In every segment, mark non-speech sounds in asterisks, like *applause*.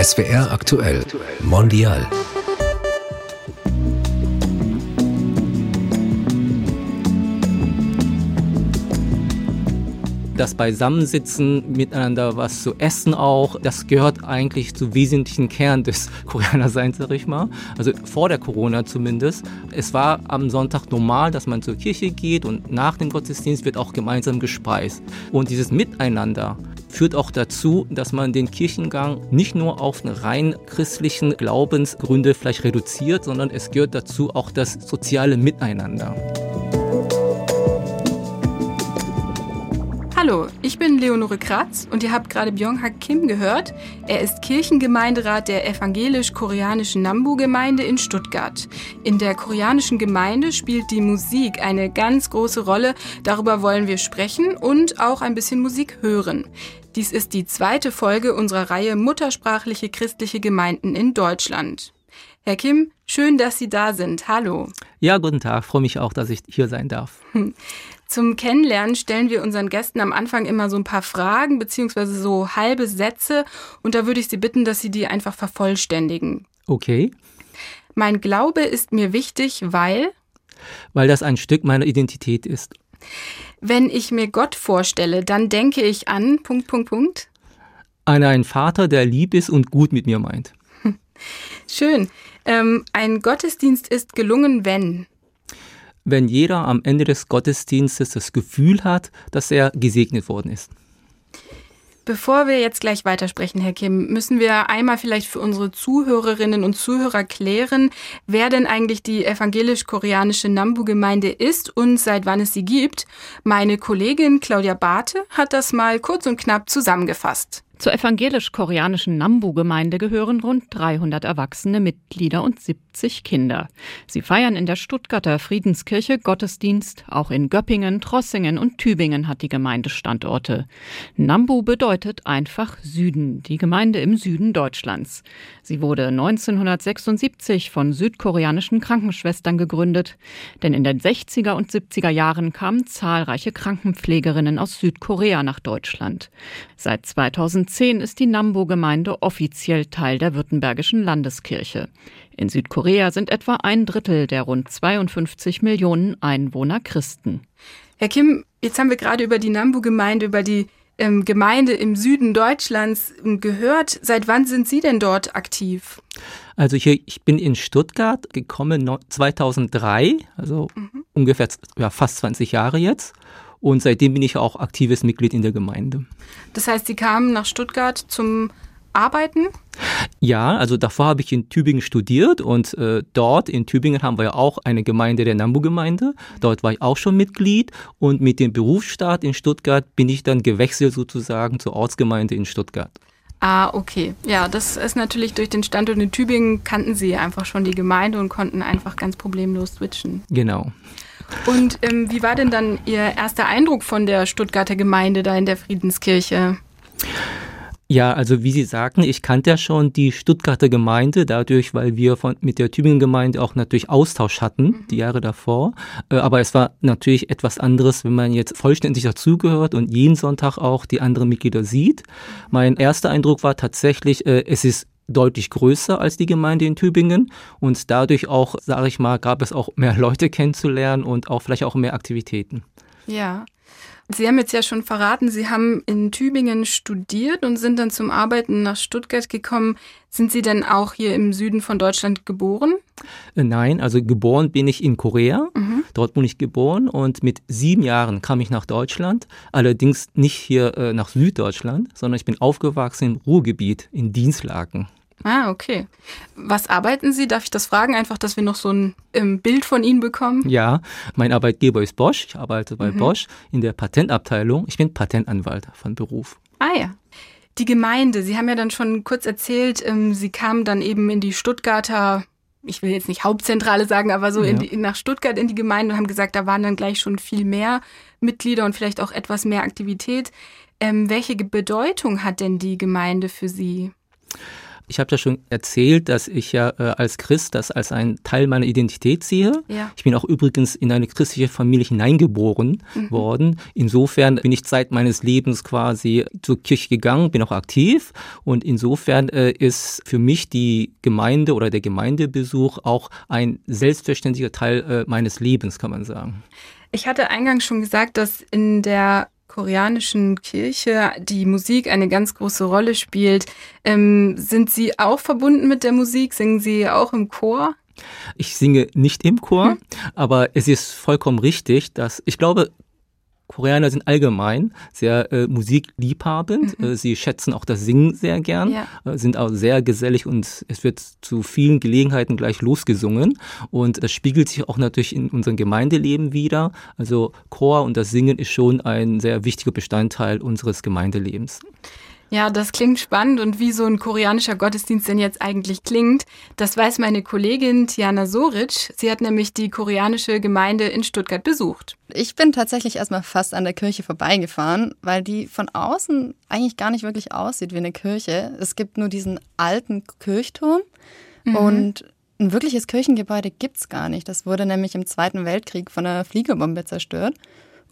SWR aktuell Mondial. das Beisammensitzen, miteinander was zu essen auch, das gehört eigentlich zu wesentlichen Kern des *laughs* Koreanerseins, sag ich mal. Also vor der Corona zumindest. Es war am Sonntag normal, dass man zur Kirche geht und nach dem Gottesdienst wird auch gemeinsam gespeist. Und dieses Miteinander führt auch dazu, dass man den Kirchengang nicht nur auf rein christlichen Glaubensgründe vielleicht reduziert, sondern es gehört dazu auch das soziale Miteinander. Hallo, ich bin Leonore Kratz und ihr habt gerade Byung-Hak Kim gehört. Er ist Kirchengemeinderat der evangelisch-koreanischen Nambu-Gemeinde in Stuttgart. In der koreanischen Gemeinde spielt die Musik eine ganz große Rolle. Darüber wollen wir sprechen und auch ein bisschen Musik hören. Dies ist die zweite Folge unserer Reihe Muttersprachliche christliche Gemeinden in Deutschland. Herr Kim, schön, dass Sie da sind. Hallo. Ja, guten Tag. Freue mich auch, dass ich hier sein darf. *laughs* Zum Kennenlernen stellen wir unseren Gästen am Anfang immer so ein paar Fragen beziehungsweise so halbe Sätze und da würde ich Sie bitten, dass Sie die einfach vervollständigen. Okay. Mein Glaube ist mir wichtig, weil weil das ein Stück meiner Identität ist. Wenn ich mir Gott vorstelle, dann denke ich an Punkt Punkt Punkt an einen Vater, der lieb ist und gut mit mir meint. *laughs* Schön. Ähm, ein Gottesdienst ist gelungen, wenn wenn jeder am Ende des Gottesdienstes das Gefühl hat, dass er gesegnet worden ist. Bevor wir jetzt gleich weitersprechen, Herr Kim, müssen wir einmal vielleicht für unsere Zuhörerinnen und Zuhörer klären, wer denn eigentlich die evangelisch-koreanische Nambu-Gemeinde ist und seit wann es sie gibt. Meine Kollegin Claudia Barthe hat das mal kurz und knapp zusammengefasst. Zur evangelisch-koreanischen Nambu-Gemeinde gehören rund 300 erwachsene Mitglieder und 70 Kinder. Sie feiern in der Stuttgarter Friedenskirche Gottesdienst. Auch in Göppingen, Trossingen und Tübingen hat die Gemeinde Standorte. Nambu bedeutet einfach Süden, die Gemeinde im Süden Deutschlands. Sie wurde 1976 von südkoreanischen Krankenschwestern gegründet. Denn in den 60er und 70er Jahren kamen zahlreiche Krankenpflegerinnen aus Südkorea nach Deutschland. Seit 2000 2010 ist die Nambo-Gemeinde offiziell Teil der Württembergischen Landeskirche. In Südkorea sind etwa ein Drittel der rund 52 Millionen Einwohner Christen. Herr Kim, jetzt haben wir gerade über die Nambu-Gemeinde, über die ähm, Gemeinde im Süden Deutschlands ähm, gehört. Seit wann sind Sie denn dort aktiv? Also hier, ich bin in Stuttgart gekommen 2003, also mhm. ungefähr ja, fast 20 Jahre jetzt. Und seitdem bin ich auch aktives Mitglied in der Gemeinde. Das heißt, Sie kamen nach Stuttgart zum Arbeiten? Ja, also davor habe ich in Tübingen studiert und äh, dort in Tübingen haben wir ja auch eine Gemeinde der Nambu-Gemeinde. Dort war ich auch schon Mitglied und mit dem Berufsstart in Stuttgart bin ich dann gewechselt sozusagen zur Ortsgemeinde in Stuttgart. Ah, okay. Ja, das ist natürlich durch den Standort in Tübingen kannten Sie einfach schon die Gemeinde und konnten einfach ganz problemlos switchen. Genau. Und ähm, wie war denn dann Ihr erster Eindruck von der Stuttgarter Gemeinde da in der Friedenskirche? Ja, also wie Sie sagten, ich kannte ja schon die Stuttgarter Gemeinde dadurch, weil wir von, mit der Tübingen Gemeinde auch natürlich Austausch hatten, mhm. die Jahre davor. Äh, aber es war natürlich etwas anderes, wenn man jetzt vollständig dazugehört und jeden Sonntag auch die anderen Mitglieder sieht. Mein erster Eindruck war tatsächlich, äh, es ist deutlich größer als die Gemeinde in Tübingen und dadurch auch, sage ich mal, gab es auch mehr Leute kennenzulernen und auch vielleicht auch mehr Aktivitäten. Ja. Sie haben jetzt ja schon verraten, Sie haben in Tübingen studiert und sind dann zum Arbeiten nach Stuttgart gekommen. Sind Sie denn auch hier im Süden von Deutschland geboren? Äh, nein, also geboren bin ich in Korea. Mhm. Dort bin ich geboren und mit sieben Jahren kam ich nach Deutschland. Allerdings nicht hier äh, nach Süddeutschland, sondern ich bin aufgewachsen im Ruhrgebiet in Dienstlaken. Ah, okay. Was arbeiten Sie? Darf ich das fragen? Einfach, dass wir noch so ein ähm, Bild von Ihnen bekommen? Ja, mein Arbeitgeber ist Bosch. Ich arbeite bei mhm. Bosch in der Patentabteilung. Ich bin Patentanwalt von Beruf. Ah ja. Die Gemeinde, Sie haben ja dann schon kurz erzählt, ähm, Sie kamen dann eben in die Stuttgarter, ich will jetzt nicht Hauptzentrale sagen, aber so ja. die, nach Stuttgart in die Gemeinde und haben gesagt, da waren dann gleich schon viel mehr Mitglieder und vielleicht auch etwas mehr Aktivität. Ähm, welche Bedeutung hat denn die Gemeinde für Sie? Ich habe ja schon erzählt, dass ich ja äh, als Christ das als einen Teil meiner Identität sehe. Ja. Ich bin auch übrigens in eine christliche Familie hineingeboren mhm. worden. Insofern bin ich Zeit meines Lebens quasi zur Kirche gegangen, bin auch aktiv und insofern äh, ist für mich die Gemeinde oder der Gemeindebesuch auch ein selbstverständlicher Teil äh, meines Lebens, kann man sagen. Ich hatte eingangs schon gesagt, dass in der koreanischen Kirche die Musik eine ganz große Rolle spielt. Ähm, sind Sie auch verbunden mit der Musik? Singen Sie auch im Chor? Ich singe nicht im Chor, hm. aber es ist vollkommen richtig, dass ich glaube, Koreaner sind allgemein sehr äh, musikliebhabend. Mhm. Äh, sie schätzen auch das Singen sehr gern, ja. äh, sind auch sehr gesellig und es wird zu vielen Gelegenheiten gleich losgesungen. Und das spiegelt sich auch natürlich in unserem Gemeindeleben wieder. Also Chor und das Singen ist schon ein sehr wichtiger Bestandteil unseres Gemeindelebens. Ja, das klingt spannend und wie so ein koreanischer Gottesdienst denn jetzt eigentlich klingt, das weiß meine Kollegin Tiana Soric. Sie hat nämlich die koreanische Gemeinde in Stuttgart besucht. Ich bin tatsächlich erstmal fast an der Kirche vorbeigefahren, weil die von außen eigentlich gar nicht wirklich aussieht wie eine Kirche. Es gibt nur diesen alten Kirchturm mhm. und ein wirkliches Kirchengebäude gibt's gar nicht. Das wurde nämlich im Zweiten Weltkrieg von einer Fliegerbombe zerstört.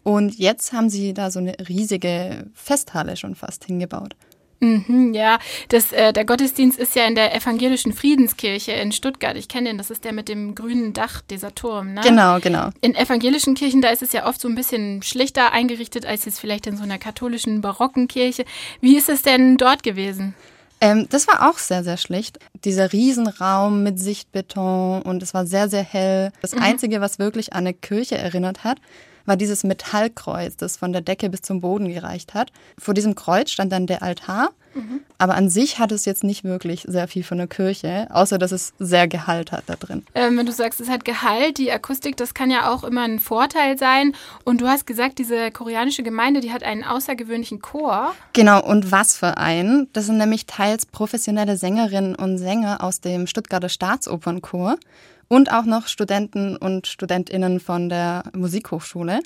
Und jetzt haben sie da so eine riesige Festhalle schon fast hingebaut. Mhm, ja, das, äh, der Gottesdienst ist ja in der evangelischen Friedenskirche in Stuttgart. Ich kenne den, das ist der mit dem grünen Dach, dieser Turm. Ne? Genau, genau. In evangelischen Kirchen, da ist es ja oft so ein bisschen schlichter eingerichtet als jetzt vielleicht in so einer katholischen barocken Kirche. Wie ist es denn dort gewesen? Ähm, das war auch sehr, sehr schlicht. Dieser Riesenraum mit Sichtbeton und es war sehr, sehr hell. Das mhm. Einzige, was wirklich an eine Kirche erinnert hat, war dieses Metallkreuz, das von der Decke bis zum Boden gereicht hat. Vor diesem Kreuz stand dann der Altar. Mhm. Aber an sich hat es jetzt nicht wirklich sehr viel von der Kirche, außer dass es sehr Gehalt hat da drin. Ähm, wenn du sagst, es hat Gehalt, die Akustik, das kann ja auch immer ein Vorteil sein. Und du hast gesagt, diese koreanische Gemeinde, die hat einen außergewöhnlichen Chor. Genau, und was für einen? Das sind nämlich teils professionelle Sängerinnen und Sänger aus dem Stuttgarter Staatsopernchor und auch noch Studenten und Studentinnen von der Musikhochschule.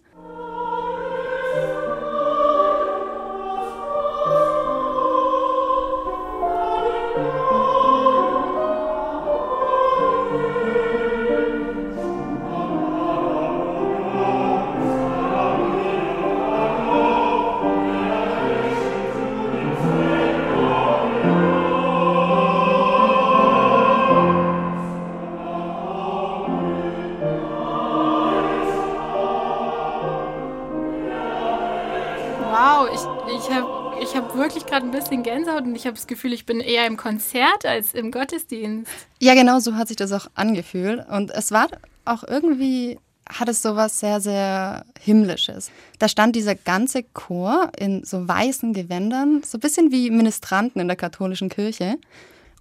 Bisschen Gänsehaut und ich habe das Gefühl, ich bin eher im Konzert als im Gottesdienst. Ja, genau so hat sich das auch angefühlt. Und es war auch irgendwie, hat es sowas sehr, sehr Himmlisches. Da stand dieser ganze Chor in so weißen Gewändern, so ein bisschen wie Ministranten in der katholischen Kirche.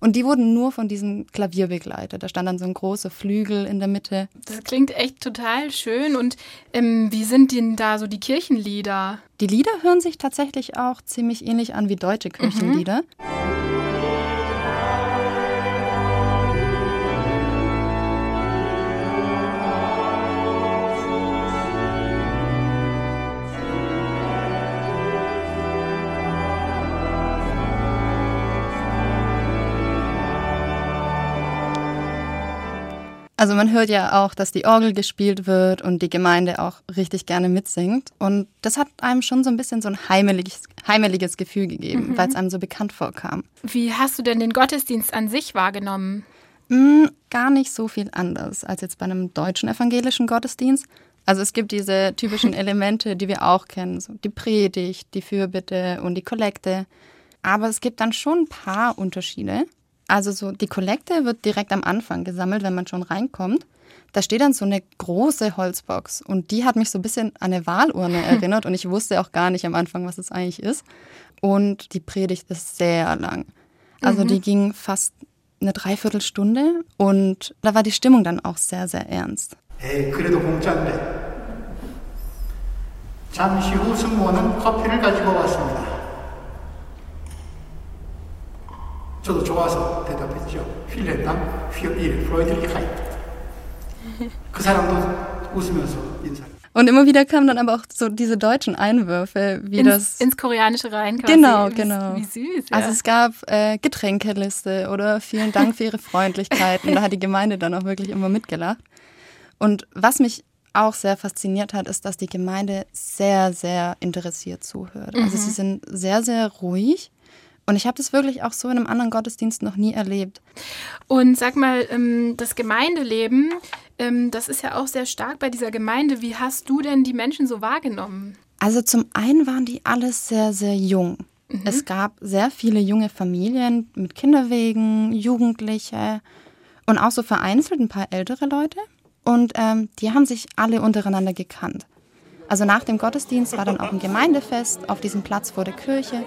Und die wurden nur von diesem Klavier begleitet. Da stand dann so ein großer Flügel in der Mitte. Das klingt echt total schön. Und ähm, wie sind denn da so die Kirchenlieder? Die Lieder hören sich tatsächlich auch ziemlich ähnlich an wie deutsche Kirchenlieder. Mhm. Also man hört ja auch, dass die Orgel gespielt wird und die Gemeinde auch richtig gerne mitsingt. Und das hat einem schon so ein bisschen so ein heimeliges, heimeliges Gefühl gegeben, mhm. weil es einem so bekannt vorkam. Wie hast du denn den Gottesdienst an sich wahrgenommen? Mm, gar nicht so viel anders als jetzt bei einem deutschen evangelischen Gottesdienst. Also es gibt diese typischen *laughs* Elemente, die wir auch kennen, so die Predigt, die Fürbitte und die Kollekte. Aber es gibt dann schon ein paar Unterschiede. Also so die Kollekte wird direkt am Anfang gesammelt, wenn man schon reinkommt. Da steht dann so eine große Holzbox und die hat mich so ein bisschen an eine Wahlurne *laughs* erinnert und ich wusste auch gar nicht am Anfang, was es eigentlich ist. Und die Predigt ist sehr lang. Also mhm. die ging fast eine Dreiviertelstunde und da war die Stimmung dann auch sehr, sehr ernst. Hey, 그래도 공짜인데. 잠시 후 승무원은 커피를 가지고 왔습니다. 저도 좋아서 대답했죠. 필레당 일 프로이드리카이. 그 사람도 웃으면서 인사를. Und immer wieder kamen dann aber auch so diese deutschen Einwürfe, wie ins, das. Ins Koreanische rein quasi. Genau, wie, genau. Wie süß. Ja. Also es gab äh, Getränkeliste oder vielen Dank für Ihre Freundlichkeit. Und da hat die Gemeinde dann auch wirklich immer mitgelacht. Und was mich auch sehr fasziniert hat, ist, dass die Gemeinde sehr, sehr interessiert zuhört. Also sie sind sehr, sehr ruhig. und ich habe das wirklich auch so in einem anderen Gottesdienst noch nie erlebt. Und sag mal, ähm, das Gemeindeleben, ähm, das ist ja auch sehr stark bei dieser Gemeinde. Wie hast du denn die Menschen so wahrgenommen? Also zum einen waren die alles sehr, sehr jung. Es gab sehr viele junge Familien mit Kinderwegen, Jugendliche und auch so vereinzelt ein paar ältere Leute. Und ähm, die haben sich alle untereinander gekannt. Also nach dem Gottesdienst war dann auch ein Gemeindefest auf diesem Platz vor der Kirche.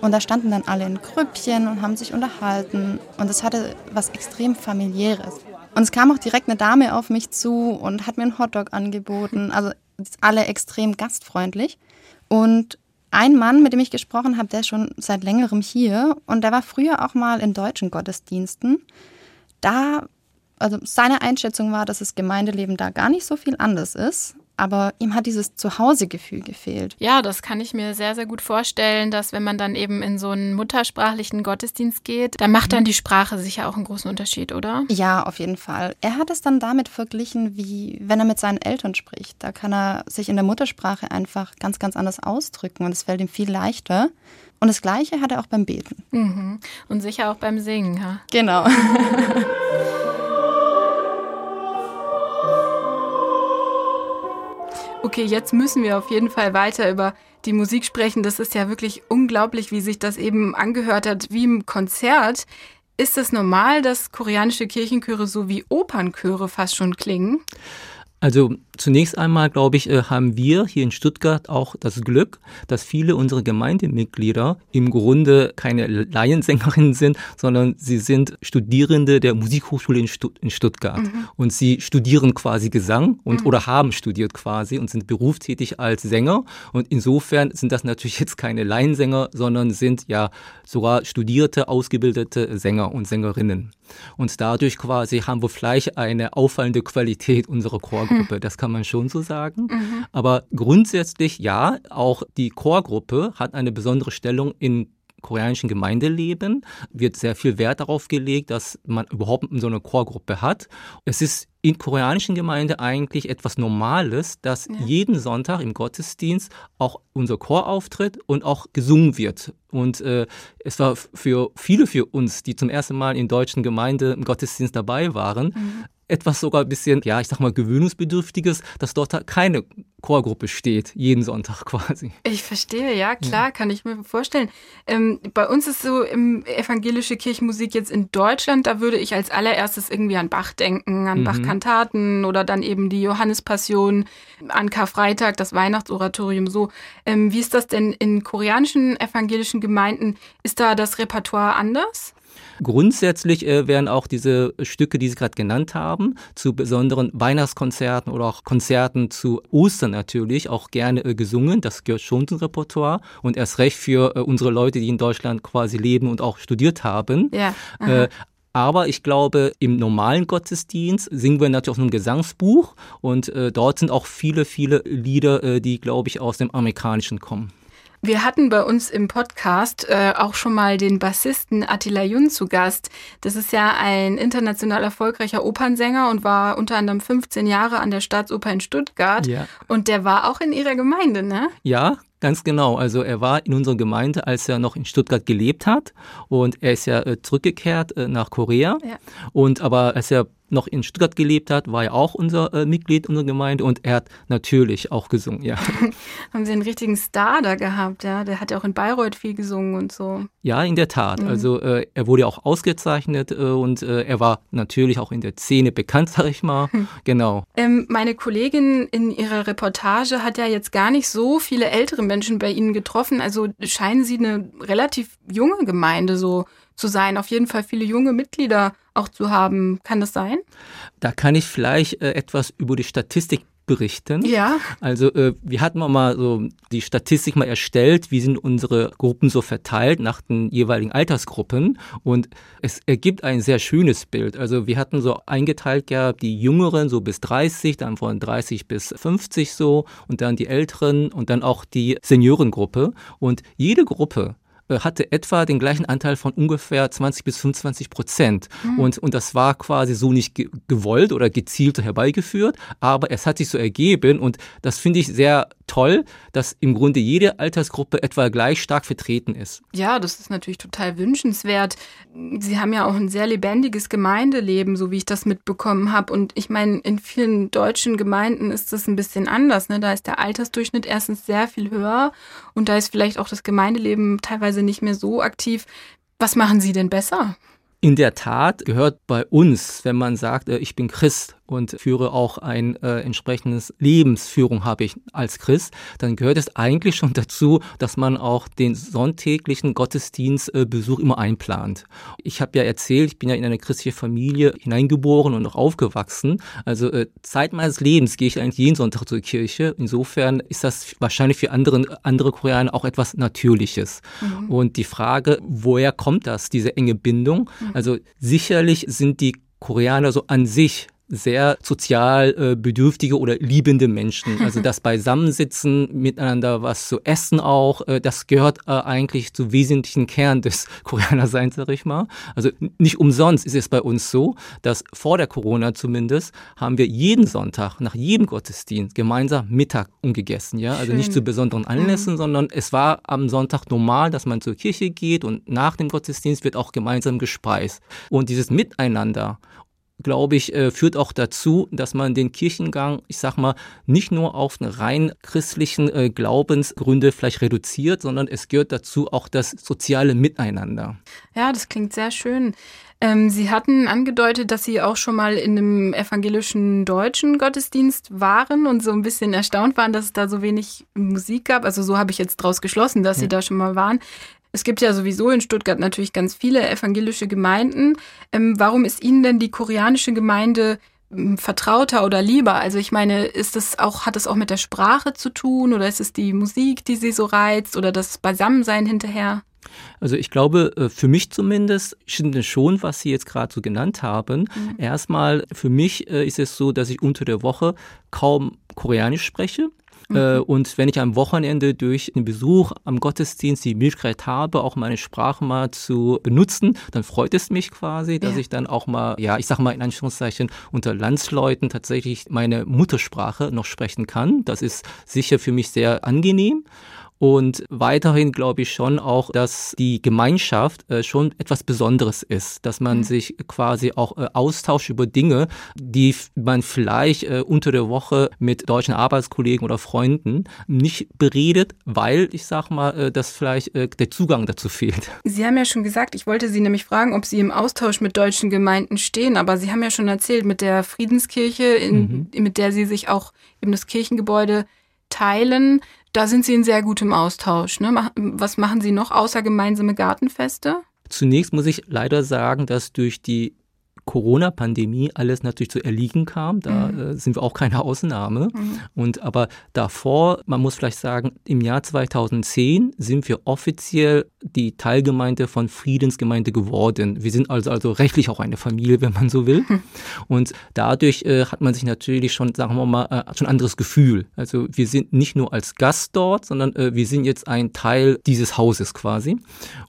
Und da standen dann alle in Grüppchen und haben sich unterhalten. Und es hatte was extrem familiäres. Und es kam auch direkt eine Dame auf mich zu und hat mir einen Hotdog angeboten. Also alle extrem gastfreundlich. Und ein Mann, mit dem ich gesprochen habe, der ist schon seit längerem hier und der war früher auch mal in deutschen Gottesdiensten. Da, also seine Einschätzung war, dass das Gemeindeleben da gar nicht so viel anders ist, aber ihm hat dieses Zuhausegefühl gefehlt. Ja, das kann ich mir sehr, sehr gut vorstellen, dass wenn man dann eben in so einen muttersprachlichen Gottesdienst geht, da macht dann die Sprache sicher auch einen großen Unterschied, oder? Ja, auf jeden Fall. Er hat es dann damit verglichen, wie wenn er mit seinen Eltern spricht. Da kann er sich in der Muttersprache einfach ganz, ganz anders ausdrücken und es fällt ihm viel leichter. Und das Gleiche hat er auch beim Beten. Mhm. Und sicher auch beim Singen, ja. Genau. *laughs* Okay, jetzt müssen wir auf jeden Fall weiter über die Musik sprechen. Das ist ja wirklich unglaublich, wie sich das eben angehört hat, wie im Konzert. Ist es normal, dass koreanische Kirchenchöre so wie Opernchöre fast schon klingen? Also zunächst einmal, glaube ich, äh, haben wir hier in Stuttgart auch das Glück, dass viele unserer Gemeindemitglieder im Grunde keine Laiensängerinnen sind, sondern sie sind Studierende der Musikhochschule in, Stutt in Stuttgart. Mhm. Und sie studieren quasi Gesang und mhm. oder haben studiert quasi und sind berufstätig als Sänger. Und insofern sind das natürlich jetzt keine Laiensänger, sondern sind ja sogar studierte, ausgebildete Sänger und Sängerinnen. Und dadurch quasi haben wir vielleicht eine auffallende Qualität unserer Chorgruppe. *laughs* Das kann man schon so sagen. Mhm. Aber grundsätzlich ja, auch die Chorgruppe hat eine besondere Stellung in koreanischen Gemeindeleben wird sehr viel Wert darauf gelegt, dass man überhaupt so eine Chorgruppe hat. Es ist in koreanischen Gemeinde eigentlich etwas Normales, dass ja. jeden Sonntag im Gottesdienst auch unser Chor auftritt und auch gesungen wird. Und äh, es war für viele für uns, die zum ersten Mal in deutschen Gemeinde im Gottesdienst dabei waren, mhm etwas sogar ein bisschen, ja, ich sag mal, gewöhnungsbedürftiges, dass dort keine Chorgruppe steht, jeden Sonntag *laughs* quasi. Ich verstehe, ja, klar, ja. kann ich mir vorstellen. Ähm, bei uns ist so im evangelische Kirchenmusik jetzt in Deutschland, da würde ich als allererstes irgendwie an Bach denken, an mhm. Bach-Kantaten oder dann eben die Johannespassion, an Karfreitag, das Weihnachtsoratorium so. Ähm, wie ist das denn in koreanischen evangelischen Gemeinden? Ist da das Repertoire anders? Grundsätzlich äh, werden auch diese Stücke, die Sie gerade genannt haben, zu besonderen Weihnachtskonzerten oder auch Konzerten zu Ostern natürlich auch gerne äh, gesungen. Das gehört schon zum Repertoire und erst recht für äh, unsere Leute, die in Deutschland quasi leben und auch studiert haben. Ja. Äh, aber ich glaube, im normalen Gottesdienst singen wir natürlich auch ein Gesangsbuch und äh, dort sind auch viele, viele Lieder, äh, die, glaube ich, aus dem Amerikanischen kommen. Wir hatten bei uns im Podcast äh, auch schon mal den Bassisten Attila Jun zu Gast. Das ist ja ein international erfolgreicher Opernsänger und war unter anderem 15 Jahre an der Staatsoper in Stuttgart. Ja. Und der war auch in ihrer Gemeinde, ne? Ja, Ganz genau. Also er war in unserer Gemeinde, als er noch in Stuttgart gelebt hat. Und er ist ja äh, zurückgekehrt äh, nach Korea. Ja. Und aber als er noch in Stuttgart gelebt hat, war er auch unser äh, Mitglied unserer Gemeinde und er hat natürlich auch gesungen, ja. *laughs* Haben Sie einen richtigen Star da gehabt, ja? Der hat ja auch in Bayreuth viel gesungen und so. Ja, in der Tat. Mhm. Also äh, er wurde auch ausgezeichnet äh, und äh, er war natürlich auch in der Szene bekannt, *laughs* sag ich mal. Hm. Genau. Ähm, meine Kollegin in ihrer Reportage hat ja jetzt gar nicht so viele ältere Menschen bei Ihnen getroffen. Also scheinen Sie eine relativ junge Gemeinde so zu sein, auf jeden Fall viele junge Mitglieder auch zu haben. Kann das sein? Da kann ich vielleicht äh, etwas über die Statistik berichten. Ja. Also äh, wir hatten mal so die Statistik mal erstellt, wie sind unsere Gruppen so verteilt nach den jeweiligen Altersgruppen und es ergibt ein sehr schönes Bild. Also wir hatten so eingeteilt gehabt, die Jüngeren so bis 30, dann von 30 bis 50 so und dann die Älteren und dann auch die Seniorengruppe und jede Gruppe hatte etwa den gleichen Anteil von ungefähr 20 bis 25 Prozent. Mhm. Und, und das war quasi so nicht ge gewollt oder gezielt herbeigeführt, aber es hat sich so ergeben und das finde ich sehr toll, dass im Grunde jede Altersgruppe etwa gleich stark vertreten ist. Ja, das ist natürlich total wünschenswert. Sie haben ja auch ein sehr lebendiges Gemeindeleben, so wie ich das mitbekommen habe. Und ich meine, in vielen deutschen Gemeinden ist das ein bisschen anders. Ne? Da ist der Altersdurchschnitt erstens sehr viel höher und da ist vielleicht auch das Gemeindeleben teilweise nicht mehr so aktiv. Was machen Sie denn besser? In der Tat gehört bei uns, wenn man sagt, äh, ich bin Christ, und führe auch ein äh, entsprechendes Lebensführung habe ich als Christ, dann gehört es eigentlich schon dazu, dass man auch den sonntäglichen Gottesdienstbesuch äh, immer einplant. Ich habe ja erzählt, ich bin ja in eine christliche Familie hineingeboren und auch aufgewachsen. Also äh, Zeit meines Lebens gehe ich eigentlich jeden Sonntag zur Kirche. Insofern ist das wahrscheinlich für andere, andere Koreaner auch etwas Natürliches. Mhm. Und die Frage, woher kommt das, diese enge Bindung? Mhm. Also sicherlich sind die Koreaner so an sich sehr sozial äh, bedürftige oder liebende Menschen. *laughs* Also das Beisammensitzen, miteinander was zu essen auch, äh, das gehört äh, eigentlich zu wesentlichen Kern des *laughs* Koreanerseins, sag ich mal. Also nicht umsonst ist es bei uns so, dass vor der Corona zumindest haben wir jeden Sonntag nach jedem Gottesdienst gemeinsam Mittag umgegessen. Ja? Also Schön. nicht zu besonderen Anlässen, mhm. sondern es war am Sonntag normal, dass man zur Kirche geht und nach dem Gottesdienst wird auch gemeinsam gespeist. Und dieses Miteinander glaube ich, äh, führt auch dazu, dass man den Kirchengang, ich sag mal, nicht nur auf rein christlichen äh, Glaubensgründe vielleicht reduziert, sondern es gehört dazu auch das soziale Miteinander. Ja, das klingt sehr schön. Ähm, Sie hatten angedeutet, dass Sie auch schon mal in einem evangelischen deutschen Gottesdienst waren und so ein bisschen erstaunt waren, dass es da so wenig Musik gab. Also so habe ich jetzt draus geschlossen, dass ja. Sie da schon mal waren. Es gibt ja sowieso in Stuttgart natürlich ganz viele evangelische Gemeinden. Ähm, warum ist Ihnen denn die koreanische Gemeinde ähm, vertrauter oder lieber? Also ich meine, ist das auch, hat das auch mit der Sprache zu tun oder ist es die Musik, die Sie so reizt oder das Beisammensein hinterher? Also ich glaube, äh, für mich zumindest stimmt es schon, was Sie jetzt gerade so genannt haben. Mhm. Erstmal, für mich äh, ist es so, dass ich unter der Woche kaum Koreanisch spreche. Äh, mhm. und wenn ich am Wochenende durch den Besuch am Gottesdienst die Möglichkeit habe, auch meine Sprache mal zu benutzen, dann freut es mich quasi, dass ja. ich dann auch mal, ja, ich sag mal in Anführungszeichen, unter Landsleuten tatsächlich meine Muttersprache noch sprechen kann. Das ist sicher für mich sehr angenehm. Und weiterhin glaube ich schon auch, dass die Gemeinschaft äh, schon etwas Besonderes ist, dass man mhm. sich quasi auch äh, austauscht über Dinge, die man vielleicht äh, unter der Woche mit deutschen Arbeitskollegen oder Freunden nicht beredet, weil ich sag mal, äh, dass vielleicht äh, der Zugang dazu fehlt. Sie haben ja schon gesagt, ich wollte Sie nämlich fragen, ob Sie im Austausch mit deutschen Gemeinden stehen, aber Sie haben ja schon erzählt, mit der Friedenskirche, in, mhm. mit der Sie sich auch eben das Kirchengebäude teilen. Da sind Sie in sehr gutem Austausch. Ne? Was machen Sie noch außer gemeinsame Gartenfeste? Zunächst muss ich leider sagen, dass durch die Corona-Pandemie alles natürlich zu erliegen kam. Da mhm. äh, sind wir auch keine Ausnahme. Mhm. Und aber davor, man muss vielleicht sagen, im Jahr 2010 sind wir offiziell die Teilgemeinde von Friedensgemeinde geworden. Wir sind also also rechtlich auch eine Familie, wenn man so will. Mhm. Und dadurch äh, hat man sich natürlich schon, sagen wir mal, äh, schon ein anderes Gefühl. Also wir sind nicht nur als Gast dort, sondern äh, wir sind jetzt ein Teil dieses Hauses quasi.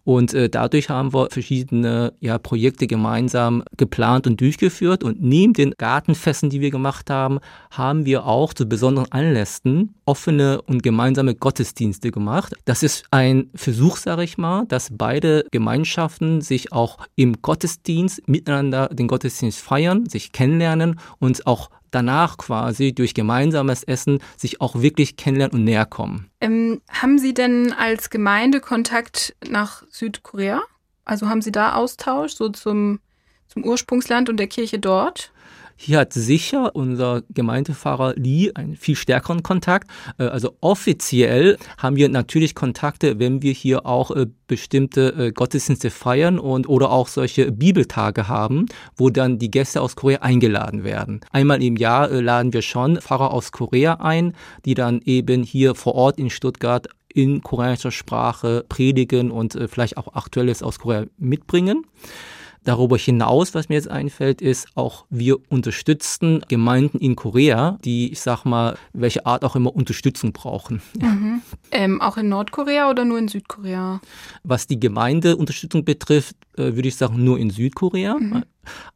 Und äh, dadurch haben wir verschiedene ja, Projekte gemeinsam geplant geplant und durchgeführt und neben den Gartenfesten, die wir gemacht haben, haben wir auch zu besonderen Anlässen offene und gemeinsame Gottesdienste gemacht. Das ist ein Versuch, sage ich mal, dass beide Gemeinschaften sich auch im Gottesdienst miteinander den Gottesdienst feiern, sich kennenlernen und auch danach quasi durch gemeinsames Essen sich auch wirklich kennenlernen und näher kommen. Ähm, haben Sie denn als Gemeinde Kontakt nach Südkorea? Also haben Sie da Austausch so zum zum Ursprungsland und der Kirche dort? Hier hat sicher unser Gemeindefahrer Lee einen viel stärkeren Kontakt. Äh, also offiziell haben wir natürlich Kontakte, wenn wir hier auch äh, bestimmte äh, Gottesdienste feiern und oder auch solche Bibeltage haben, wo dann die Gäste aus Korea eingeladen werden. Einmal im Jahr laden wir schon Pfarrer aus Korea ein, die dann eben hier vor Ort in Stuttgart in koreanischer Sprache predigen und vielleicht auch Aktuelles aus Korea mitbringen. Darüber hinaus, was mir jetzt einfällt, ist auch, wir unterstützen Gemeinden in Korea, die, ich sag mal, welche Art auch immer Unterstützung brauchen. Mhm. Ähm, auch in Nordkorea oder nur in Südkorea? Was die Gemeindeunterstützung betrifft, würde ich sagen, nur in Südkorea. Mhm.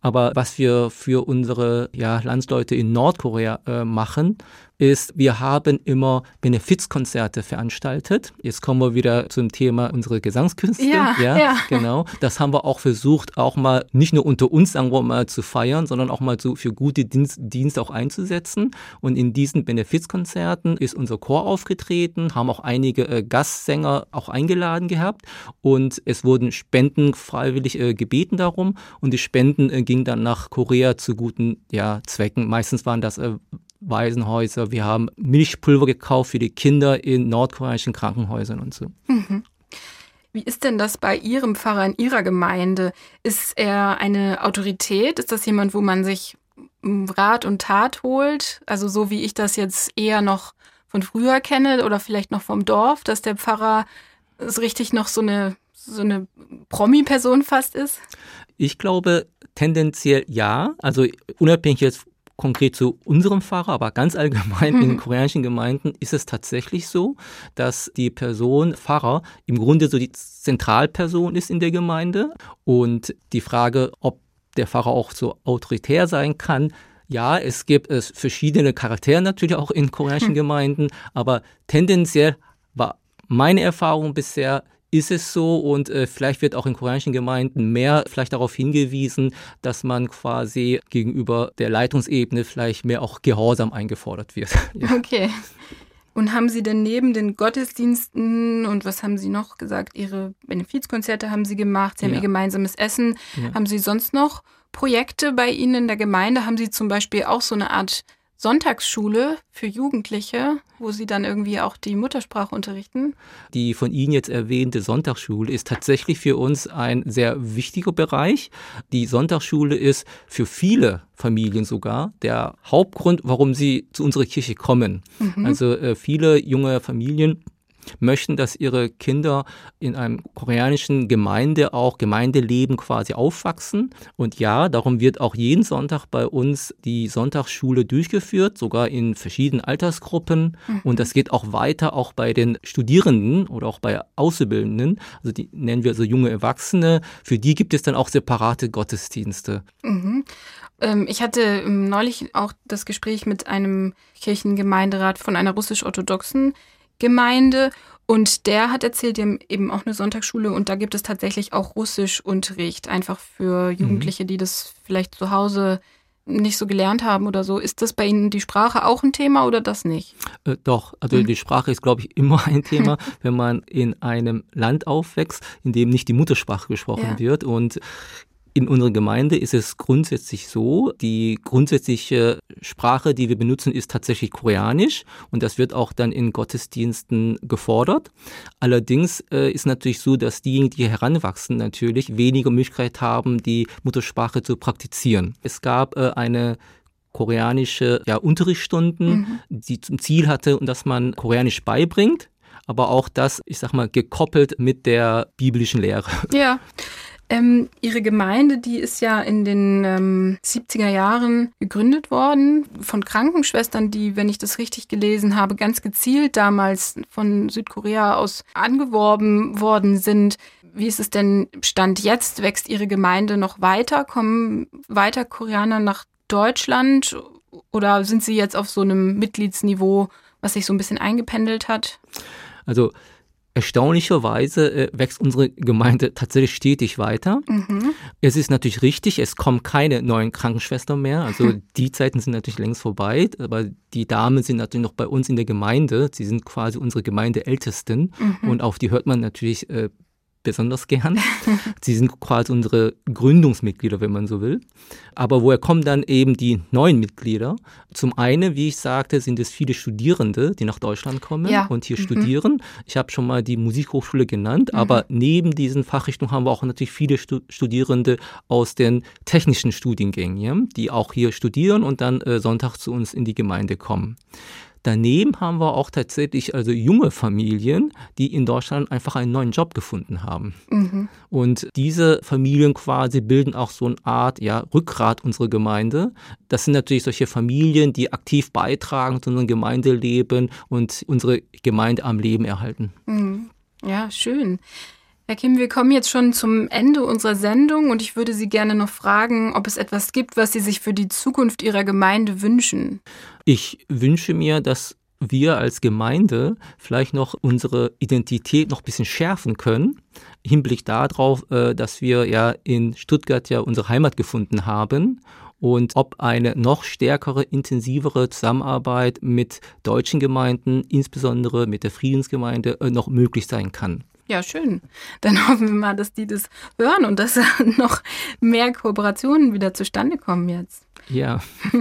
Aber was wir für unsere ja, Landsleute in Nordkorea äh, machen, ist, wir haben immer Benefizkonzerte veranstaltet. Jetzt kommen wir wieder zum Thema unsere Gesangskünste. Ja, ja, ja, genau. Das haben wir auch versucht, auch mal nicht nur unter uns sagen wir mal zu feiern, sondern auch mal so für gute Dienst, Dienste auch einzusetzen. Und in diesen Benefizkonzerten ist unser Chor aufgetreten, haben auch einige äh, Gastsänger auch eingeladen gehabt und es wurden Spenden freiwillig äh, gebeten darum und die Spenden äh, gingen dann nach Korea zu guten ja, Zwecken. Meistens waren das äh, Waisenhäuser, wir haben Milchpulver gekauft für die Kinder in nordkoreanischen Krankenhäusern und so. Mhm. Wie ist denn das bei Ihrem Pfarrer in Ihrer Gemeinde? Ist er eine Autorität? Ist das jemand, wo man sich Rat und Tat holt? Also so wie ich das jetzt eher noch von früher kenne oder vielleicht noch vom Dorf, dass der Pfarrer so richtig noch so eine, so eine Promi-Person fast ist? Ich glaube tendenziell ja. Also unabhängig jetzt konkret zu unserem Pfarrer, aber ganz allgemein in mhm. koreanischen Gemeinden ist es tatsächlich so, dass die Person Pfarrer im Grunde so die Zentralperson ist in der Gemeinde und die Frage, ob der Pfarrer auch so autoritär sein kann, ja, es gibt es verschiedene Charaktere natürlich auch in koreanischen. *laughs* Gemeinden, aber tendenziell war meine Erfahrung bisher, ist es so und äh, vielleicht wird auch in koreanischen Gemeinden mehr vielleicht darauf hingewiesen, dass man quasi gegenüber der Leitungsebene vielleicht mehr auch Gehorsam eingefordert wird. *laughs* ja. Okay. Und haben Sie denn neben den Gottesdiensten und was haben Sie noch gesagt? Ihre Benefizkonzerte haben Sie gemacht, Sie haben ja. Ihr gemeinsames Essen. Ja. Haben Sie sonst noch Projekte bei Ihnen in der Gemeinde? Haben Sie zum Beispiel auch so eine Art Sonntagsschule für Jugendliche, wo sie dann irgendwie auch die Muttersprache unterrichten? Die von Ihnen jetzt erwähnte Sonntagsschule ist tatsächlich für uns ein sehr wichtiger Bereich. Die Sonntagsschule ist für viele Familien sogar der Hauptgrund, warum sie zu unserer Kirche kommen. Mhm. Also äh, viele junge Familien möchten, dass ihre Kinder in einem koreanischen Gemeinde auch Gemeindeleben quasi aufwachsen. Und ja, darum wird auch jeden Sonntag bei uns die Sonntagsschule durchgeführt, sogar in verschiedenen Altersgruppen. Mhm. Und das geht auch weiter, auch bei den Studierenden oder auch bei Auszubildenden. Also die nennen wir so junge Erwachsene. Für die gibt es dann auch separate Gottesdienste. Mhm. Ähm, ich hatte ähm, neulich auch das Gespräch mit einem Kirchengemeinderat von einer russisch-orthodoxen Gemeinde. Und der hat erzählt, die haben eben auch eine Sonntagsschule und da gibt es tatsächlich auch Russischunterricht, einfach für mhm. Jugendliche, die das vielleicht zu Hause nicht so gelernt haben oder so. Ist das bei Ihnen die Sprache auch ein Thema oder das nicht? Äh, doch, also mhm. die Sprache ist, glaube ich, immer ein Thema, *laughs* wenn man in einem Land aufwächst, in dem nicht die Muttersprache gesprochen ja. wird. Und in unserer Gemeinde ist es grundsätzlich so, die grundsätzliche Sprache, die wir benutzen, ist tatsächlich Koreanisch und das wird auch dann in Gottesdiensten gefordert. Allerdings äh, ist natürlich so, dass diejenigen, die heranwachsen, natürlich weniger Möglichkeit haben, die Muttersprache zu praktizieren. Es gab äh, eine koreanische ja, Unterrichtsstunden, mhm. die zum Ziel hatte, dass man Koreanisch beibringt, aber auch das, ich sag mal, gekoppelt mit der biblischen Lehre. Ja. Ähm, ihre Gemeinde, die ist ja in den ähm, 70er Jahren gegründet worden von Krankenschwestern, die, wenn ich das richtig gelesen habe, ganz gezielt damals von Südkorea aus angeworben worden sind. Wie ist es denn Stand jetzt? Wächst Ihre Gemeinde noch weiter? Kommen weiter Koreaner nach Deutschland? Oder sind Sie jetzt auf so einem Mitgliedsniveau, was sich so ein bisschen eingependelt hat? Also Erstaunlicherweise äh, wächst unsere Gemeinde tatsächlich stetig weiter. Mhm. Es ist natürlich richtig, es kommen keine neuen Krankenschwestern mehr. Also die Zeiten sind natürlich längst vorbei, aber die Damen sind natürlich noch bei uns in der Gemeinde. Sie sind quasi unsere Gemeindeältesten mhm. und auf die hört man natürlich äh, besonders gern. Sie sind quasi unsere Gründungsmitglieder, wenn man so will. Aber woher kommen dann eben die neuen Mitglieder? Zum einen, wie ich sagte, sind es viele Studierende, die nach Deutschland kommen ja. und hier mhm. studieren. Ich habe schon mal die Musikhochschule genannt, mhm. aber neben diesen Fachrichtungen haben wir auch natürlich viele Studierende aus den technischen Studiengängen, die auch hier studieren und dann äh, Sonntag zu uns in die Gemeinde kommen. Daneben haben wir auch tatsächlich also junge Familien, die in Deutschland einfach einen neuen Job gefunden haben. Mhm. Und diese Familien quasi bilden auch so eine Art ja, Rückgrat unserer Gemeinde. Das sind natürlich solche Familien, die aktiv beitragen zu unserem Gemeindeleben und unsere Gemeinde am Leben erhalten. Mhm. Ja, schön. Herr Kim, wir kommen jetzt schon zum Ende unserer Sendung und ich würde Sie gerne noch fragen, ob es etwas gibt, was Sie sich für die Zukunft Ihrer Gemeinde wünschen. Ich wünsche mir, dass wir als Gemeinde vielleicht noch unsere Identität noch ein bisschen schärfen können. Hinblick darauf, äh, dass wir ja in Stuttgart ja unsere Heimat gefunden haben und ob eine noch stärkere, intensivere Zusammenarbeit mit deutschen Gemeinden, insbesondere mit der Friedensgemeinde, äh, noch möglich sein kann. Ja, schön. Dann *laughs* hoffen wir mal, dass die das hören und dass *laughs* noch mehr Kooperationen wieder zustande kommen jetzt. Ja. *laughs*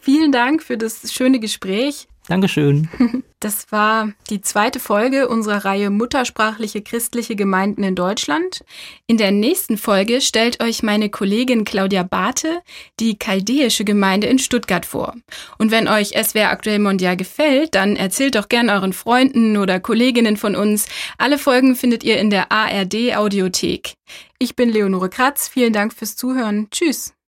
Vielen Dank für das schöne Gespräch. Dankeschön. *laughs* Das war die zweite Folge unserer Reihe Muttersprachliche christliche Gemeinden in Deutschland. In der nächsten Folge stellt euch meine Kollegin Claudia Bate die chaldäische Gemeinde in Stuttgart vor. Und wenn euch SWR aktuell mondial gefällt, dann erzählt doch gern euren Freunden oder Kolleginnen von uns. Alle Folgen findet ihr in der ARD Audiothek. Ich bin Leonore Kratz. Vielen Dank fürs Zuhören. Tschüss.